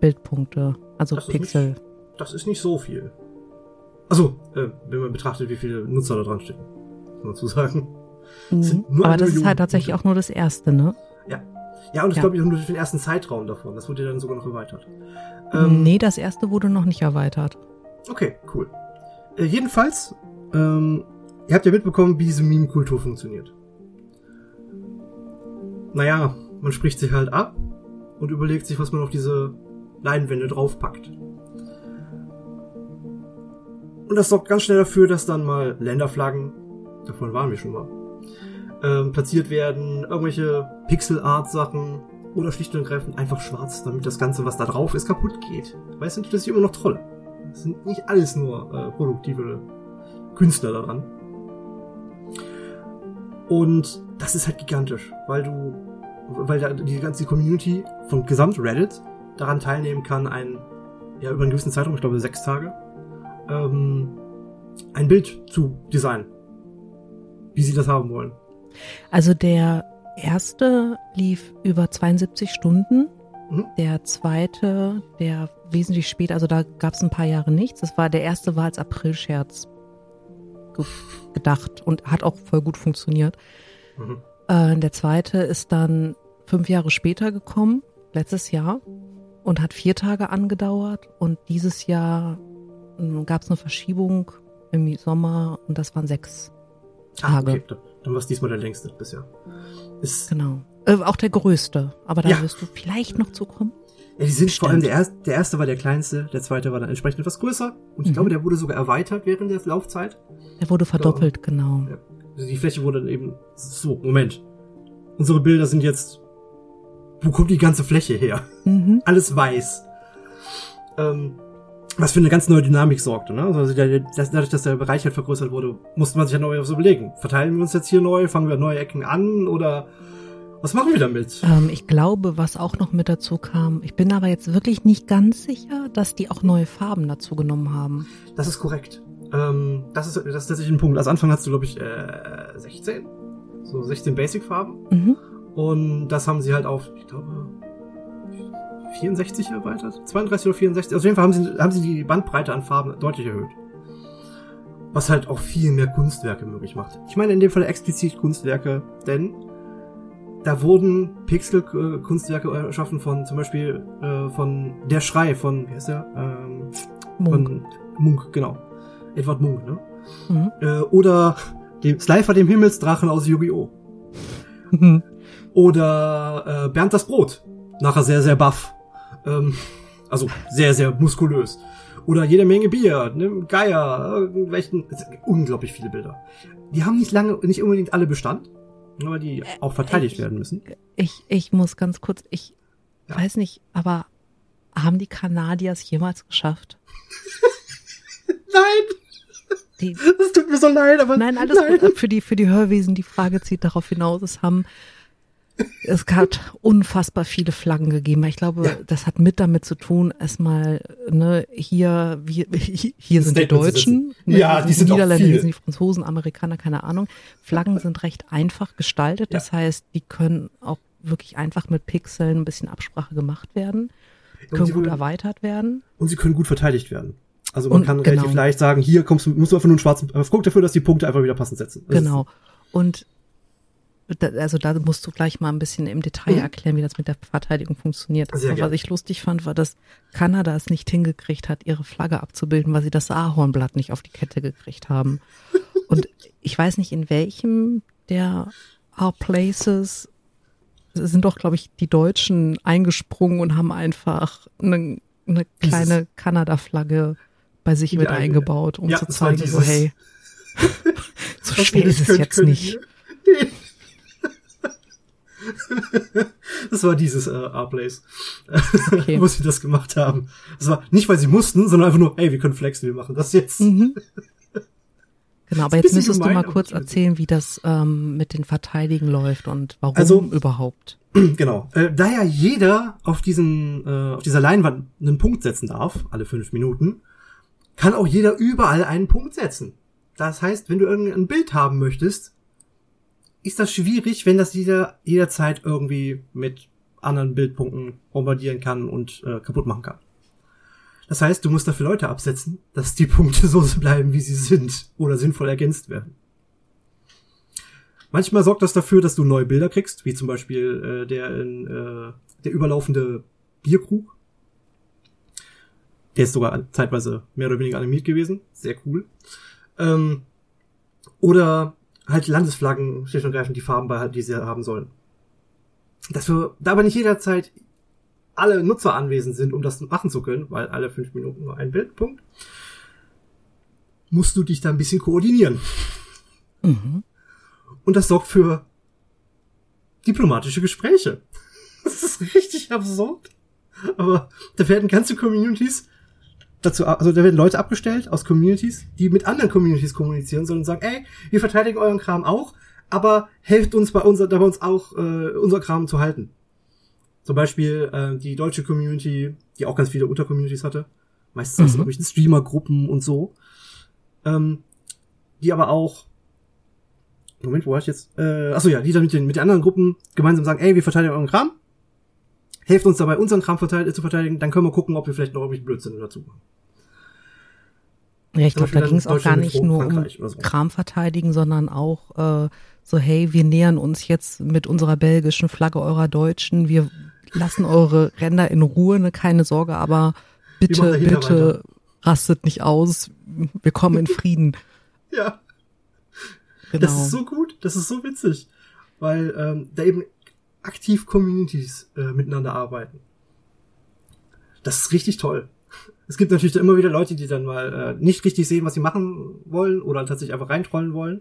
Bildpunkte, also
Das ist
Pixel.
Nicht, das ist nicht so viel. Also, äh, wenn man betrachtet, wie viele Nutzer da dran stecken. Muss man dazu sagen.
Mhm. Aber das ist halt tatsächlich
Punkte.
auch nur das erste, ne?
Ja. Ja, und ich
Ja.
glaube, ich habe nur den ersten Zeitraum davon. Das wurde ja dann sogar noch erweitert. Ähm,
nee, das erste wurde noch nicht erweitert.
Okay, cool. Äh, jedenfalls, ähm, ihr habt ja mitbekommen, wie diese Meme-Kultur funktioniert. Naja, man spricht sich halt ab und überlegt sich, was man auf diese Leinwände draufpackt. Und das sorgt ganz schnell dafür, dass dann mal Länderflaggen, davon waren wir schon mal, ähm, platziert werden, irgendwelche Pixel-Art-Sachen oder schlicht und ergreifend einfach schwarz, damit das Ganze, was da drauf ist, kaputt geht. Du, das sind immer noch Trolle. Es sind nicht alles nur äh, produktive Künstler daran. Und das ist halt gigantisch, weil du, weil da die ganze Community von gesamt Reddit daran teilnehmen kann, ein, ja, über einen gewissen Zeitraum, ich glaube sechs Tage, ähm, ein Bild zu designen. Wie sie das haben wollen.
Also der erste lief über 72 Stunden.
Mhm.
Der zweite, der wesentlich später, also da gab es ein paar Jahre nichts. Das war der erste war als Aprilscherz ge gedacht und hat auch voll gut funktioniert.
Mhm.
Äh, der zweite ist dann fünf Jahre später gekommen, letztes Jahr, und hat vier Tage angedauert. Und dieses Jahr gab es eine Verschiebung im Sommer und das waren sechs
Ah,
Tage.
okay. Dann, war es diesmal der längste bisher. Ist,
Genau. Äh, auch der größte. Aber da
Ja.
wirst du vielleicht noch zukommen.
ja, die sind vor allem
Bestimmt.
der erste, der erste war der kleinste, der zweite war dann entsprechend etwas größer. Und ich
Mhm.
glaube, der wurde sogar erweitert während der Laufzeit.
Der wurde verdoppelt, genau.
Ja. Also die Fläche wurde dann eben so, Moment. Unsere Bilder sind jetzt. Wo kommt die ganze Fläche her?
Mhm.
Alles weiß. Ähm, was für eine ganz neue Dynamik sorgte, ne? Also das, dadurch, dass der Bereich halt vergrößert wurde, musste man sich ja neu was überlegen. Verteilen wir uns jetzt hier neu? Fangen wir neue Ecken an? Oder was machen wir damit?
Ähm, ich glaube, was auch noch mit dazu kam, ich bin aber jetzt wirklich nicht ganz sicher, dass die auch neue Farben dazu genommen haben.
Das ist korrekt. Ähm, das, ist, das ist tatsächlich ein Punkt. Als Anfang hast du, glaube ich, äh, 16? So 16 Basic-Farben.
Mhm.
Und das haben sie halt auf, ich glaube, 64 erweitert? 32 oder 64? Also auf jeden Fall haben sie, haben sie die Bandbreite an Farben deutlich erhöht. Was halt auch viel mehr Kunstwerke möglich macht. Ich meine in dem Fall explizit Kunstwerke, denn da wurden Pixel-Kunstwerke erschaffen von zum Beispiel äh, von Der Schrei von, wie heißt der? Ähm,
Munk.
Von Munk, genau. Edward Munk, ne?
Mhm.
Äh, oder dem Slifer dem Himmelsdrachen aus Yu-Gi-Oh! Oder äh, Bernd das Brot. Nachher sehr, sehr buff. Ähm, also sehr, sehr muskulös. Oder jede Menge Bier, ne, Geier, irgendwelchen. Unglaublich viele Bilder. Die haben nicht lange, nicht unbedingt alle Bestand, aber die auch verteidigt
ich-
werden müssen.
Ich, ich muss ganz kurz, ich
Ja.
weiß nicht, aber haben die Kanadier es jemals geschafft?
Nein!
Die,
Das tut mir so leid, aber.
nein, alles gut. Für die, für die Hörwesen, die Frage zieht darauf hinaus. Es haben, es hat unfassbar viele Flaggen gegeben. Ich glaube,
Ja.
das hat mit damit zu tun, erstmal, ne, hier, wir, hier sind die Deutschen, ne,
Ja, die sind
Niederländer, hier sind die Franzosen, Amerikaner, keine Ahnung. Flaggen sind recht einfach gestaltet. Das heißt, die können auch wirklich einfach mit Pixeln ein bisschen Absprache gemacht werden, können gut
können-
erweitert werden.
Und sie können gut verteidigt werden. Also man
Und
kann
genau.
relativ leicht sagen, hier kommst du, musst du einfach nur einen schwarzen, guck dafür, dass die Punkte einfach wieder passend setzen. Das
Genau. Und also da musst du gleich mal ein bisschen im Detail
Mhm.
erklären, wie das mit der Verteidigung funktioniert. Und was ich lustig fand, war, dass Kanada es nicht hingekriegt hat, ihre Flagge abzubilden, weil sie das Ahornblatt nicht auf die Kette gekriegt haben. Und ich weiß nicht, in welchem der Our Places sind doch, glaube ich, die Deutschen eingesprungen und haben einfach eine, eine kleine Kanada-Flagge bei sich
Mit
mit
einge-
eingebaut, um
Ja,
zu zeigen, so hey, so schwer ist es jetzt nicht.
Nee. Das war dieses äh, R-Plays,
Okay.
wo sie das gemacht haben. Das war nicht, weil sie mussten, sondern einfach nur, hey, wir können flexen, wir machen das jetzt.
Mhm. Genau, aber jetzt müsstest
gemein,
du mal kurz erzählen, wie das ähm, mit den Verteidigen läuft und warum
Also-
überhaupt.
Genau. Äh, da ja jeder auf diesen, äh, auf dieser Leinwand einen Punkt setzen darf, alle fünf Minuten, kann auch jeder überall einen Punkt setzen. Das heißt, wenn du irgendein Bild haben möchtest, ist das schwierig, wenn das jeder jederzeit irgendwie mit anderen Bildpunkten bombardieren kann und äh, kaputt machen kann. Das heißt, du musst dafür Leute absetzen, dass die Punkte so bleiben, wie sie sind oder sinnvoll ergänzt werden. Manchmal sorgt das dafür, dass du neue Bilder kriegst, wie zum Beispiel äh, der, in, äh, der überlaufende Bierkrug. Der ist sogar zeitweise mehr oder weniger animiert gewesen. Sehr cool. Ähm, oder halt Landesflaggen, schlicht und ergreifend die Farben bei, die sie haben sollen. Dafür, da aber nicht jederzeit alle Nutzer anwesend sind, um das machen zu können, weil alle fünf Minuten nur ein Bildpunkt, musst du dich da ein bisschen koordinieren.
Mhm.
Und das sorgt für diplomatische Gespräche. Das ist richtig absurd. Aber da werden ganze Communities dazu, also da werden Leute abgestellt aus Communities, die mit anderen Communities kommunizieren sollen und sagen, ey, wir verteidigen euren Kram auch, aber helft uns bei unser, da bei uns auch äh, unser Kram zu halten. Zum Beispiel äh, die deutsche Community, die auch ganz viele Untercommunities hatte, meistens aus
Mhm.
irgendwelchen Streamer-Gruppen und so, ähm, die aber auch Moment, wo war ich jetzt? Äh, achso, ja, die dann mit den, mit den anderen Gruppen gemeinsam sagen, ey, wir verteidigen euren Kram. Helft uns dabei, unseren Kram zu verteidigen, dann können wir gucken, ob wir vielleicht noch irgendwelche Blödsinn dazu machen.
Ja, ich glaube, da ging es auch gar nicht nur um
Frankreich so.
Kram verteidigen, sondern auch äh, so, hey, wir nähern uns jetzt mit unserer belgischen Flagge eurer Deutschen, wir lassen eure Ränder in Ruhe, ne, keine Sorge, aber bitte, bitte rastet nicht aus, wir kommen in Frieden.
Ja,
Genau.
das ist so gut, das ist so witzig, weil ähm, da eben aktiv Communities äh, miteinander arbeiten. Das ist richtig toll. Es gibt natürlich immer wieder Leute, die dann mal äh, nicht richtig sehen, was sie machen wollen oder tatsächlich einfach reintrollen wollen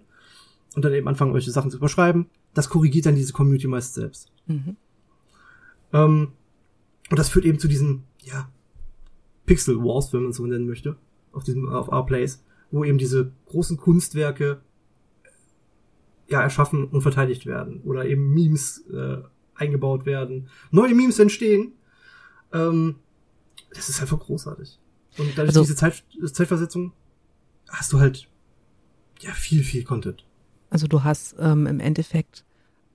und dann eben anfangen, solche Sachen zu überschreiben. Das korrigiert dann diese Community meist selbst.
mhm.
Ähm, und das führt eben zu diesen, ja, Pixel Wars, wenn man es so nennen möchte, auf diesem, auf R-Plays, wo eben diese großen Kunstwerke ja erschaffen und verteidigt werden oder eben Memes äh, eingebaut werden, neue Memes entstehen. Ähm, das ist einfach großartig. Und dadurch
Also-
diese Zeit, Zeitversetzung hast du halt ja viel, viel Content.
Also du hast ähm, im Endeffekt,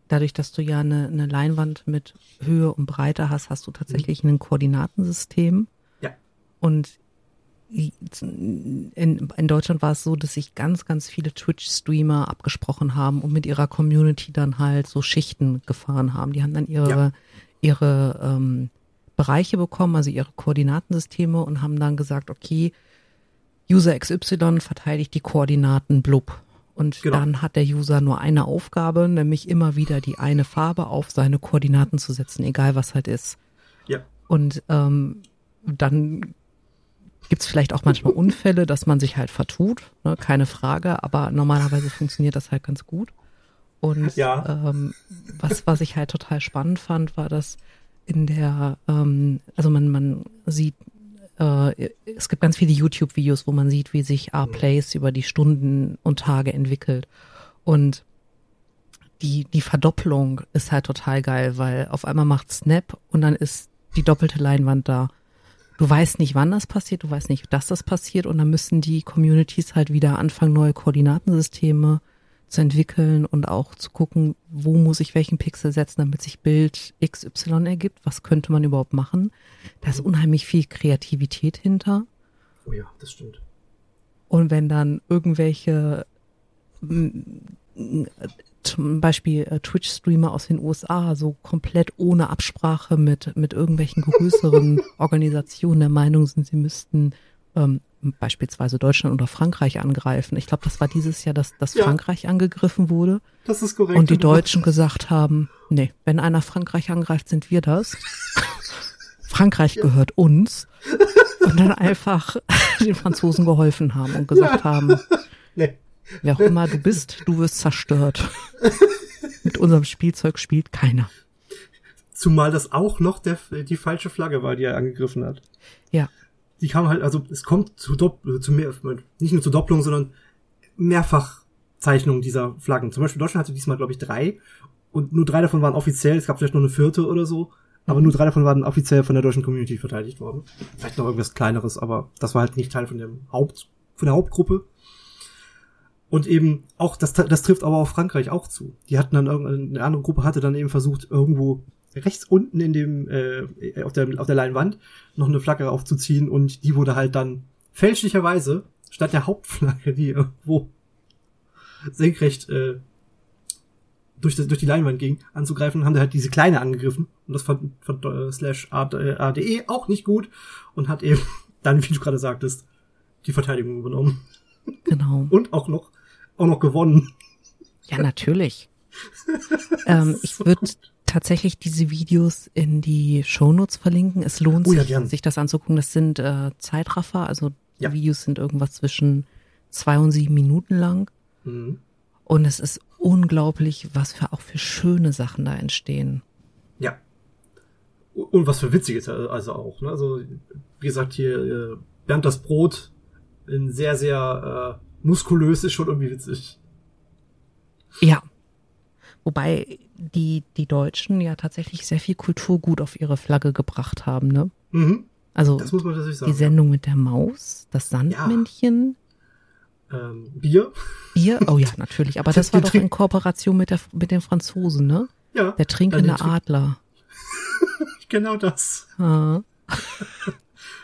dadurch, dass du ja eine, eine Leinwand mit Höhe und Breite hast, hast du tatsächlich ein Koordinatensystem.
Ja.
Und in, in Deutschland war es so, dass sich ganz, ganz viele Twitch-Streamer abgesprochen haben und mit ihrer Community dann halt so Schichten gefahren haben. Die haben dann ihre,
Ja.
ihre ähm, Bereiche bekommen, also ihre Koordinatensysteme und haben dann gesagt, okay, User XY verteidigt die Koordinaten blub. Und
Genau.
dann hat der User nur eine Aufgabe, nämlich immer wieder die eine Farbe auf seine Koordinaten zu setzen, egal was halt ist.
Ja.
Und ähm, dann gibt's vielleicht auch manchmal Unfälle, dass man sich halt vertut, ne? keine Frage, aber normalerweise funktioniert das halt ganz gut. Und
Ja.
ähm, was, was ich halt total spannend fand, war, dass in der, ähm, also man, man sieht, äh, es gibt ganz viele YouTube-Videos, wo man sieht, wie sich R-Plays über die Stunden und Tage entwickelt. Und die, die Verdopplung ist halt total geil, weil auf einmal macht Snap und dann ist die doppelte Leinwand da. Du weißt nicht, wann das passiert, du weißt nicht, dass das passiert und dann müssen die Communities halt wieder anfangen, neue Koordinatensysteme zu entwickeln und auch zu gucken, wo muss ich welchen Pixel setzen, damit sich Bild XY ergibt, was könnte man überhaupt machen. Da ist unheimlich viel Kreativität hinter.
Oh ja, das stimmt.
Und wenn dann irgendwelche zum Beispiel äh, Twitch-Streamer aus den USA so komplett ohne Absprache mit, mit irgendwelchen größeren Organisationen der Meinung sind, sie müssten ähm, beispielsweise Deutschland oder Frankreich angreifen. Ich glaube, das war dieses Jahr, dass, dass
Ja.
Frankreich angegriffen wurde
Das ist korrekt.
und die Deutschen gesagt haben, nee, wenn einer Frankreich angreift, sind wir das. Frankreich gehört uns. Und dann einfach den Franzosen geholfen haben und gesagt haben,
Nee.
Wer auch immer du bist, du wirst zerstört. Mit unserem Spielzeug spielt keiner.
Zumal das auch noch der, die falsche Flagge war, die er angegriffen hat.
Ja.
Die kam halt, also es kommt zu, Dopp zu mehr, nicht nur zu Doppelung, sondern mehrfach Zeichnungen dieser Flaggen. Zum Beispiel Deutschland hatte diesmal, glaube ich, drei und nur drei davon waren offiziell. Es gab vielleicht noch eine vierte oder so, aber nur drei davon waren offiziell von der deutschen Community verteidigt worden. Vielleicht noch irgendwas kleineres, aber das war halt nicht Teil von dem Haupt, von der Hauptgruppe. Und eben auch, das, das trifft aber auf Frankreich auch zu. Die hatten dann irgendeine andere Gruppe hatte dann eben versucht, irgendwo rechts unten in dem, äh, auf der, auf der Leinwand noch eine Flagge aufzuziehen und die wurde halt dann fälschlicherweise statt der Hauptflagge, die irgendwo senkrecht äh, durch, das, durch die Leinwand ging, anzugreifen, haben da halt diese kleine angegriffen und das fand, fand äh, slash ADE auch nicht gut und hat eben dann, wie du gerade sagtest, die Verteidigung übernommen.
Genau.
Und auch noch, auch noch gewonnen.
Ja, natürlich. ähm, ich würde tatsächlich diese Videos in die Shownotes verlinken. Es lohnt
Oh ja,
sich, sich das anzugucken. Das sind äh, Zeitraffer, also die
Ja.
Videos sind irgendwas zwischen zwei und sieben Minuten lang.
Mhm.
Und es ist unglaublich, was für auch für schöne Sachen da entstehen.
Ja. Und was für witziges also auch. Ne? Also, wie gesagt, hier äh, Bernd das Brot in sehr, sehr äh, muskulös ist schon irgendwie witzig.
Ja. Wobei die, die Deutschen ja tatsächlich sehr viel Kulturgut auf ihre Flagge gebracht haben, ne?
Mhm.
Also
Das muss man tatsächlich sagen.
die Sendung mit der Maus, das Sandmännchen,
Ähm, Bier.
Bier, oh ja, natürlich, aber das war doch in Kooperation mit, der, mit den Franzosen, ne?
Ja.
Der trinkende
Trink-
Adler.
Genau das.
Ah,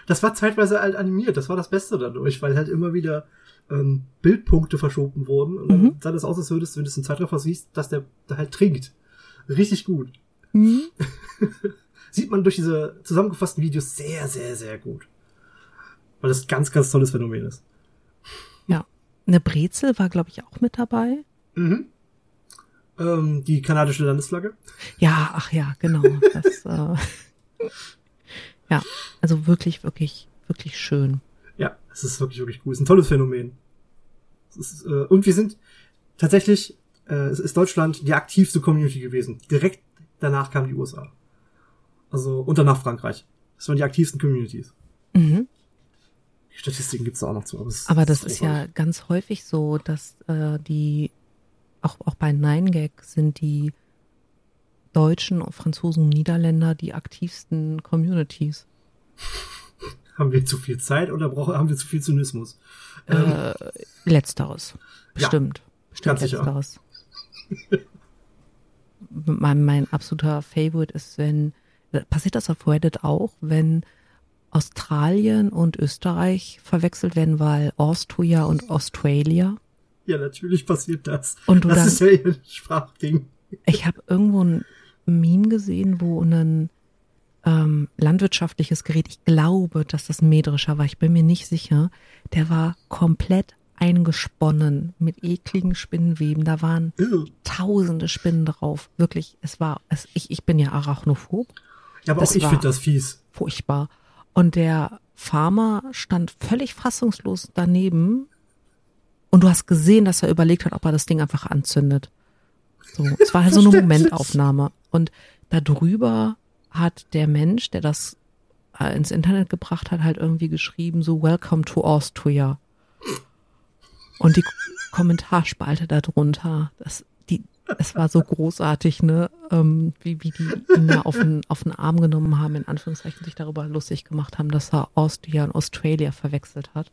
Das war zeitweise halt animiert. Das war das Beste dadurch, weil halt immer wieder ähm, Bildpunkte verschoben wurden. Und dann
Mhm.
sah das aus, als würdest du, wenn du es im Zeitraffer siehst, dass der, der halt trinkt. Richtig gut.
Hm?
Sieht man durch diese zusammengefassten Videos sehr, sehr, sehr gut. Weil das ein ganz, ganz tolles Phänomen ist.
Ja. Eine Brezel war, glaube ich, auch mit dabei.
Mhm. Ähm, die kanadische Landesflagge.
Ja, ach ja, genau. Das, äh, ja, also wirklich, wirklich, wirklich schön.
Ja, es ist wirklich, wirklich cool. Es ist ein tolles Phänomen. Ist, äh, und wir sind tatsächlich, äh, es ist Deutschland die aktivste Community gewesen. Direkt danach kamen die USA. Also, und danach Frankreich. Das waren die aktivsten Communities.
Mhm.
Die Statistiken gibt's da auch noch zu. Aber, es
Aber das ist ja
großartig.
ganz häufig so, dass äh, die, auch, auch bei Nine Gag sind die Deutschen, Franzosen Niederländer die aktivsten Communities.
Haben wir zu viel Zeit oder brauchen, haben wir zu viel Zynismus? Ähm,
Äh, letzteres.
Ja,
Bestimmt. Bestimmt
ganz sicher.
letzteres. mein, mein absoluter Favorite ist, wenn, passiert das auf Reddit auch, wenn Australien und Österreich verwechselt werden, weil Austria und Australia.
ja, natürlich passiert das.
Und du
das
dann-
ist ja ihr Sprachding.
Ich habe irgendwo ein Meme gesehen, wo ein ähm, landwirtschaftliches Gerät, ich glaube, dass das ein mähdrescher war, ich bin mir nicht sicher, der war komplett eingesponnen mit ekligen Spinnenweben. Da waren
Ew.
tausende Spinnen drauf. Wirklich, es war, es, ich, ich bin ja arachnophob,
Ja, aber
Das
auch ich finde das fies.
furchtbar. Und der Farmer stand völlig fassungslos daneben und du hast gesehen, dass er überlegt hat, ob er das Ding einfach anzündet. So, es war halt so eine. Momentaufnahme. Und darüber hat der Mensch, der das äh, ins Internet gebracht hat, halt irgendwie geschrieben, so Welcome to Austria. Und die Kommentarspalte darunter, das, die, es war so großartig, ne, ähm, wie, wie die ihn da auf den, auf den Arm genommen haben, in Anführungszeichen sich darüber lustig gemacht haben, dass er Austria und Australia verwechselt hat.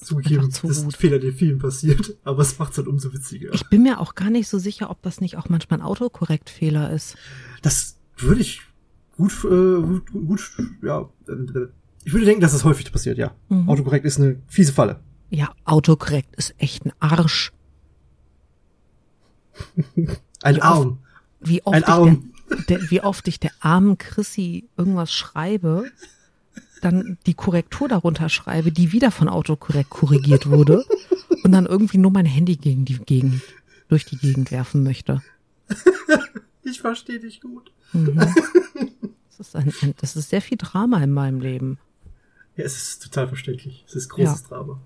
Zugegeben,
zu
das ist ein. Fehler, der vielen passiert, aber es macht's halt umso witziger.
Ich bin mir auch gar nicht so sicher, ob das nicht auch manchmal ein Autokorrektfehler ist.
Das würde ich gut, äh, gut, gut, ja, äh, ich würde denken, dass das häufig passiert, ja.
Mhm.
Autokorrekt ist eine fiese Falle.
Ja, Autokorrekt ist echt ein Arsch.
Ein
Wie
Arm.
Wie oft,
Ein
ich
Arm.
Der, der, wie oft ich der armen Chrissy irgendwas schreibe, dann die Korrektur darunter schreibe, die wieder von Autokorrekt korrigiert wurde und dann irgendwie nur mein Handy gegen die Gegend, durch die Gegend werfen möchte.
Ich verstehe dich gut.
Mhm. Das, ist ein, das ist sehr viel Drama in meinem Leben.
Ja, es ist total verständlich. Es ist großes Drama.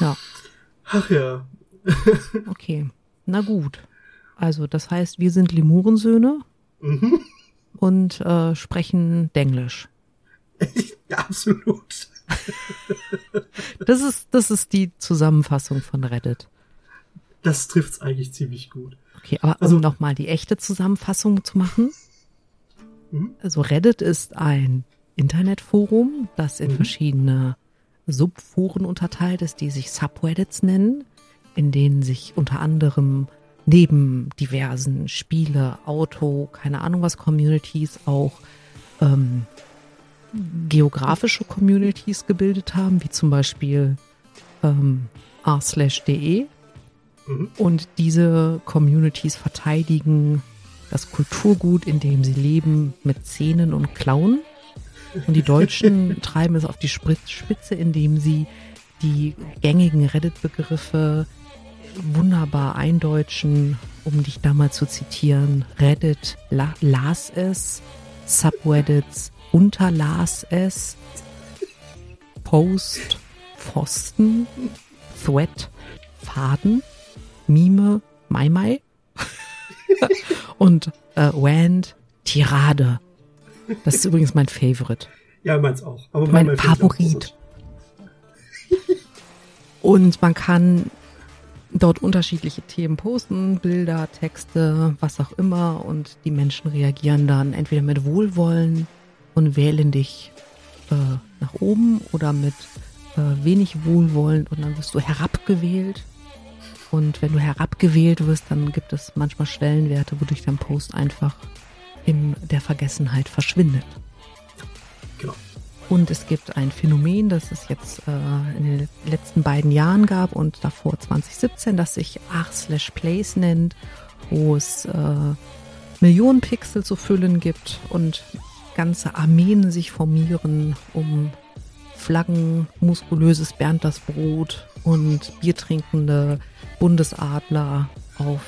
Ja,
Ach ja.
okay. Na gut. Also, das heißt, wir sind Lemurensöhne.
Mhm.
und äh, sprechen Denglisch.
ja, absolut.
Das ist, das ist die Zusammenfassung von Reddit.
Das trifft's eigentlich ziemlich gut.
Okay, aber
Also-
um nochmal die echte Zusammenfassung zu machen.
Mhm.
Also Reddit ist ein Internetforum, das in
Mhm.
verschiedene Subforen unterteilt ist, die sich Subreddits nennen, in denen sich unter anderem neben diversen Spiele, Auto, keine Ahnung was Communities auch ähm, geografische Communities gebildet haben, wie zum Beispiel ähm, r/de.
Mhm.
Und diese Communities verteidigen das Kulturgut, in dem sie leben, mit Zähnen und Klauen. Und die Deutschen treiben es auf die Spitze, indem sie die gängigen Reddit-Begriffe wunderbar eindeutschen, um dich da mal zu zitieren. Reddit la las es, Subreddits unterlas es, Post, Pfosten, Thread, Faden, Mime, Maimai und äh, Rand, Tirade. Das ist übrigens mein Favorite.
Ja, meins auch. Aber
Mein
mein. Favorit.
Und man kann dort unterschiedliche Themen posten, Bilder, Texte, was auch immer. Und die Menschen reagieren dann entweder mit Wohlwollen und wählen dich äh, nach oben oder mit äh, wenig Wohlwollen und dann wirst du herabgewählt. Und wenn du herabgewählt wirst, dann gibt es manchmal Stellenwerte, wodurch dein Post einfach in der Vergessenheit verschwindet.
Genau.
Und es gibt ein Phänomen, das es jetzt äh, in den letzten beiden Jahren gab und davor 2017, das sich r/place nennt, wo es äh, Millionen Pixel zu füllen gibt und ganze Armeen sich formieren, um Flaggen, muskulöses Bernd das Brot und biertrinkende Bundesadler auf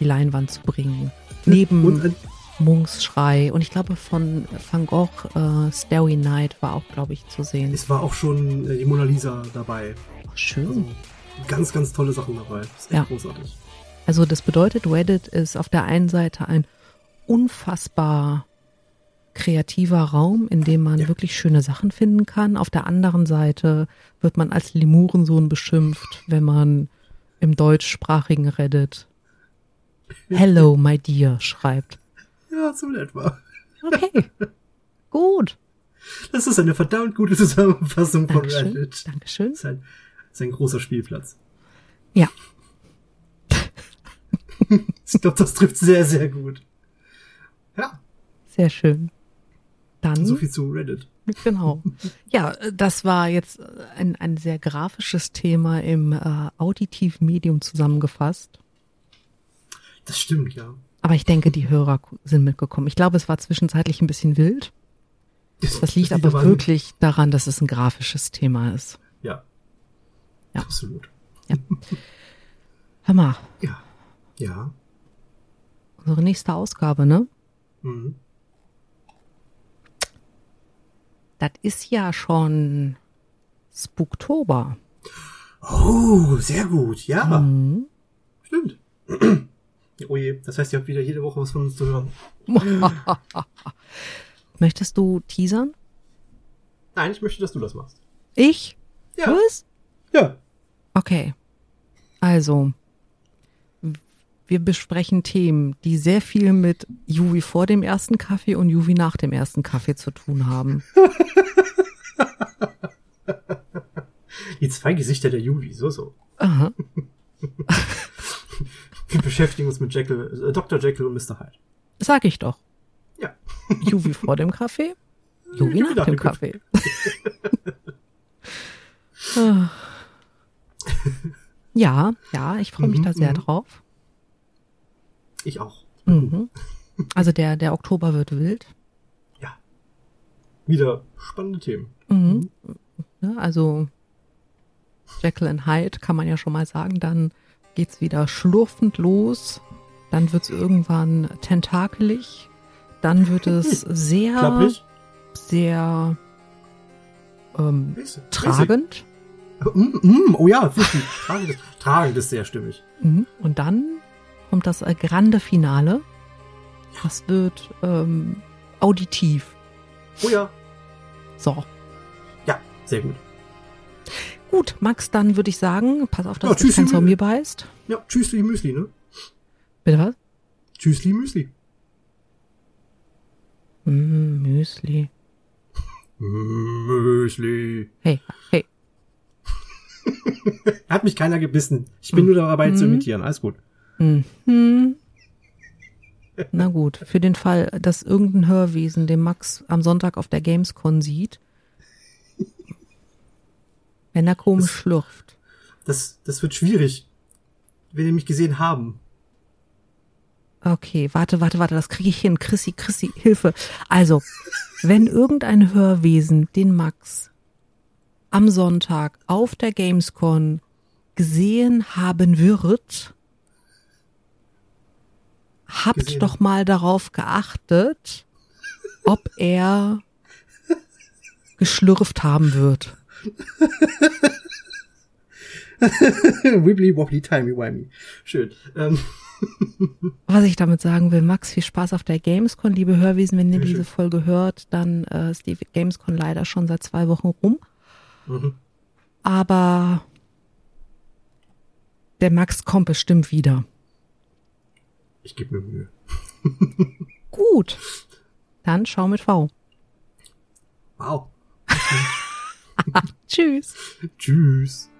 die Leinwand zu bringen. Neben
Und
Munks Schrei und ich glaube von Van Gogh äh, Starry Night war auch, glaube ich, zu sehen.
es war auch schon äh, die Mona Lisa dabei.
Oh, schön.
Also, ganz, ganz tolle Sachen dabei. Das ist echt
Ja.
großartig.
Also das bedeutet, Reddit ist auf der einen Seite ein unfassbar kreativer Raum, in dem man
Ja.
wirklich schöne Sachen finden kann. Auf der anderen Seite wird man als Lemurensohn beschimpft, wenn man im deutschsprachigen Reddit Hello, my dear schreibt.
Ja, so in etwa.
Okay, gut.
Das ist eine verdammt gute Zusammenfassung von
Dankeschön.
Reddit.
Dankeschön.
Das ist ein, das ist ein großer Spielplatz.
Ja,
Ich glaube, das trifft sehr, sehr gut. Ja,
sehr schön. Dann
so viel zu Reddit.
Genau. Ja, das war jetzt ein, ein sehr grafisches Thema im äh, auditiven Medium zusammengefasst.
Das stimmt, ja.
Aber ich denke, die Hörer sind mitgekommen. Ich glaube, es war zwischenzeitlich ein bisschen wild. Das liegt aber
an-
wirklich daran, dass es ein grafisches Thema ist.
Ja.
Ja.
Absolut.
Hör mal,
Ja. Ja.
unsere nächste Ausgabe, ne?
Mhm.
Das ist ja schon Spooktober.
Oh, sehr gut. Ja,
Mhm.
stimmt. Oh je, das heißt, ihr habt wieder jede Woche was von uns zu hören.
Möchtest du teasern?
Nein, ich möchte, dass du das machst.
Ich?
Ja.
Was?
Ja.
Okay. Also, wir besprechen Themen, die sehr viel mit Juvi vor dem ersten Kaffee und Juvi nach dem ersten Kaffee zu tun haben.
Die zwei Gesichter der Juvi, so, so.
Aha.
Wir beschäftigen uns mit Jekyll, äh, Dr. Jekyll und Mr. Hyde.
Sag ich doch.
Ja.
Juvi vor dem Kaffee, Juvi nach dem Kaffee. Ah. ja, ja, ich freue mich
Mhm,
da sehr
mhm.
drauf.
Ich auch.
Mhm. Also der, der Oktober wird wild.
Ja. Wieder spannende Themen.
Mhm. Ne, also Jekyll and Hyde kann man ja schon mal sagen. Dann geht's wieder schlurfend los. Dann wird's irgendwann tentakelig. Dann wird es sehr,
Klapprig?
sehr ähm, tragend.
Mm, mm, oh ja, wirklich. Tragend ist, tragend ist sehr stimmig.
Mhm. Und dann kommt das äh, grande Finale. Das wird ähm, auditiv.
Oh ja.
So.
Ja, sehr gut.
Gut, Max, dann würde ich sagen, pass auf, dass
Ja, tschüss,
kein. Zombie beißt.
Ja, Tschüssli Müsli, ne?
Bitte was?
Tschüssli Müsli.
Mm, Müsli.
Müsli.
Hey, hey.
Hat mich keiner gebissen. Ich bin nur dabei zu imitieren. Alles gut.
Mhm. Na gut, für den Fall, dass irgendein Hörwesen den Max am Sonntag auf der Gamescon sieht, wenn er komisch schlürft.
Das, das wird schwierig, wenn die mich gesehen haben.
Okay, warte, warte, warte, das kriege ich hin. Chrissy, Chrissy, Hilfe. Also, wenn irgendein Hörwesen den Max am Sonntag auf der Gamescon gesehen haben wird, habt
Gesehen.
doch mal darauf geachtet, ob er geschlürft haben wird.
Wibbly wobbly timey wimey. Schön. Ähm,
Was ich damit sagen will, Max, viel Spaß auf der Gamescon, liebe Hörwesen. Wenn ihr
Sehr
diese
schön.
Folge hört, dann äh, ist die Gamescon leider schon seit zwei Wochen rum.
mhm.
Aber der Max kommt bestimmt wieder.
Ich gebe mir Mühe.
Gut. Dann schau mit V.
Wow.
Tschüss.
Tschüss.